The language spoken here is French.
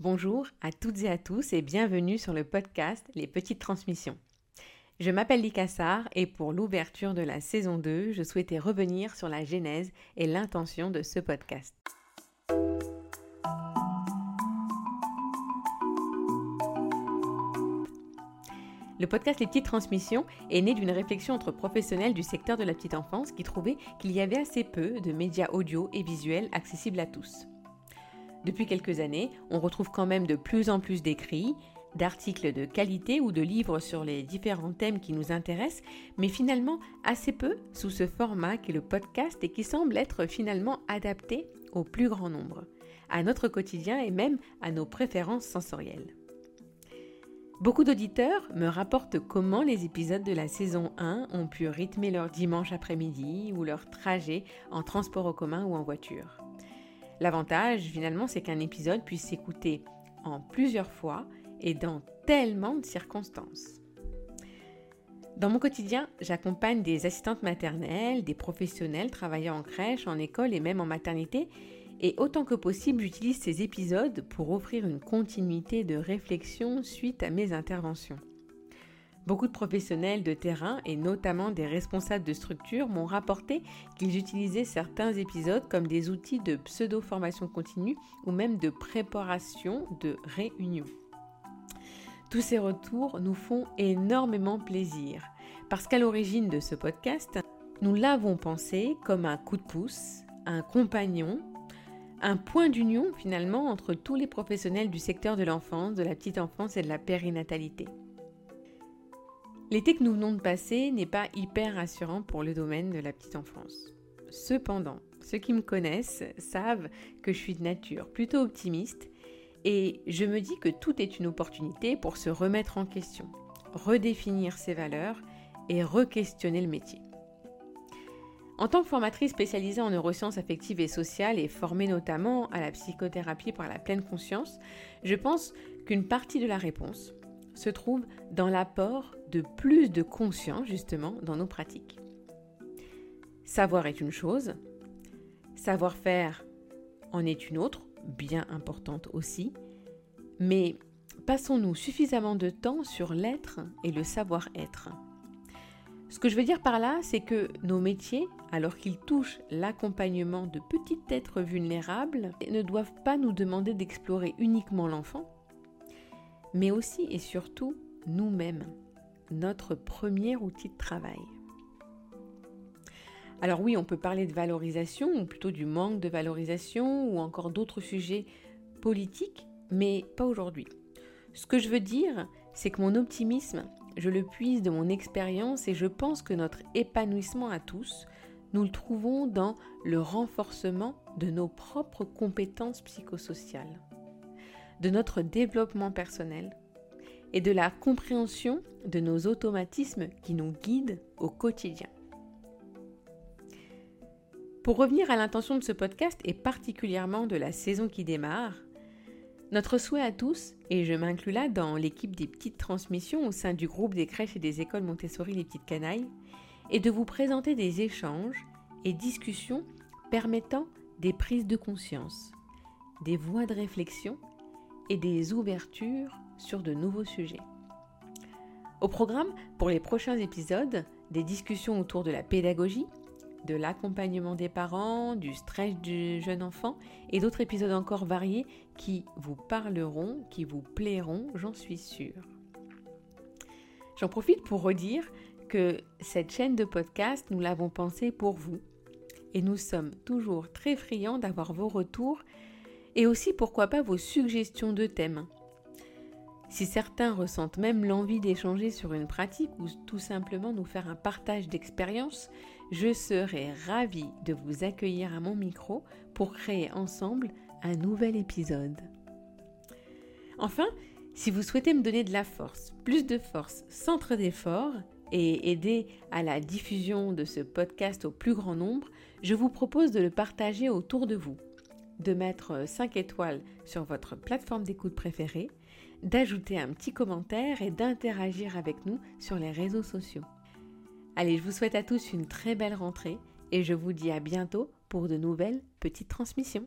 Bonjour à toutes et à tous et bienvenue sur le podcast Les Petites Transmissions. Je m'appelle Licassar et pour l'ouverture de la saison 2, je souhaitais revenir sur la genèse et l'intention de ce podcast. Le podcast Les Petites Transmissions est né d'une réflexion entre professionnels du secteur de la petite enfance qui trouvaient qu'il y avait assez peu de médias audio et visuels accessibles à tous. Depuis quelques années, on retrouve quand même de plus en plus d'écrits, d'articles de qualité ou de livres sur les différents thèmes qui nous intéressent, mais finalement assez peu sous ce format qu'est le podcast et qui semble être finalement adapté au plus grand nombre, à notre quotidien et même à nos préférences sensorielles. Beaucoup d'auditeurs me rapportent comment les épisodes de la saison 1 ont pu rythmer leur dimanche après-midi ou leur trajet en transport en commun ou en voiture. L'avantage, finalement, c'est qu'un épisode puisse s'écouter en plusieurs fois et dans tellement de circonstances. Dans mon quotidien, j'accompagne des assistantes maternelles, des professionnels travaillant en crèche, en école et même en maternité, et autant que possible, j'utilise ces épisodes pour offrir une continuité de réflexion suite à mes interventions. Beaucoup de professionnels de terrain et notamment des responsables de structures m'ont rapporté qu'ils utilisaient certains épisodes comme des outils de pseudo-formation continue ou même de préparation de réunion. Tous ces retours nous font énormément plaisir parce qu'à l'origine de ce podcast, nous l'avons pensé comme un coup de pouce, un compagnon, un point d'union finalement entre tous les professionnels du secteur de l'enfance, de la petite enfance et de la périnatalité. L'été que nous venons de passer n'est pas hyper rassurant pour le domaine de la petite enfance. Cependant, ceux qui me connaissent savent que je suis de nature plutôt optimiste et je me dis que tout est une opportunité pour se remettre en question, redéfinir ses valeurs et re-questionner le métier. En tant que formatrice spécialisée en neurosciences affectives et sociales et formée notamment à la psychothérapie par la pleine conscience, je pense qu'une partie de la réponse se trouve dans l'apport de plus de conscience justement dans nos pratiques. Savoir est une chose, savoir-faire en est une autre, bien importante aussi, mais passons-nous suffisamment de temps sur l'être et le savoir-être Ce que je veux dire par là, c'est que nos métiers, alors qu'ils touchent l'accompagnement de petits êtres vulnérables, ne doivent pas nous demander d'explorer uniquement l'enfant, mais aussi et surtout nous-mêmes, notre premier outil de travail. Alors oui, on peut parler de valorisation, ou plutôt du manque de valorisation, ou encore d'autres sujets politiques, mais pas aujourd'hui. Ce que je veux dire, c'est que mon optimisme, je le puise de mon expérience et je pense que notre épanouissement à tous, nous le trouvons dans le renforcement de nos propres compétences psychosociales de notre développement personnel et de la compréhension de nos automatismes qui nous guident au quotidien. Pour revenir à l'intention de ce podcast et particulièrement de la saison qui démarre, notre souhait à tous, et je m'inclus là dans l'équipe des petites transmissions au sein du groupe des crèches et des écoles Montessori Les Petites Canailles, est de vous présenter des échanges et discussions permettant des prises de conscience, des voies de réflexion et des ouvertures sur de nouveaux sujets. Au programme, pour les prochains épisodes, des discussions autour de la pédagogie, de l'accompagnement des parents, du stress du jeune enfant et d'autres épisodes encore variés qui vous parleront, qui vous plairont, j'en suis sûre. J'en profite pour redire que cette chaîne de podcast, nous l'avons pensée pour vous. Et nous sommes toujours très friands d'avoir vos retours et aussi pourquoi pas vos suggestions de thèmes. Si certains ressentent même l'envie d'échanger sur une pratique ou tout simplement nous faire un partage d'expérience, je serai ravie de vous accueillir à mon micro pour créer ensemble un nouvel épisode. Enfin, si vous souhaitez me donner de la force, plus de force, centre d'effort et aider à la diffusion de ce podcast au plus grand nombre, je vous propose de le partager autour de vous de mettre 5 étoiles sur votre plateforme d'écoute préférée, d'ajouter un petit commentaire et d'interagir avec nous sur les réseaux sociaux. Allez, je vous souhaite à tous une très belle rentrée et je vous dis à bientôt pour de nouvelles petites transmissions.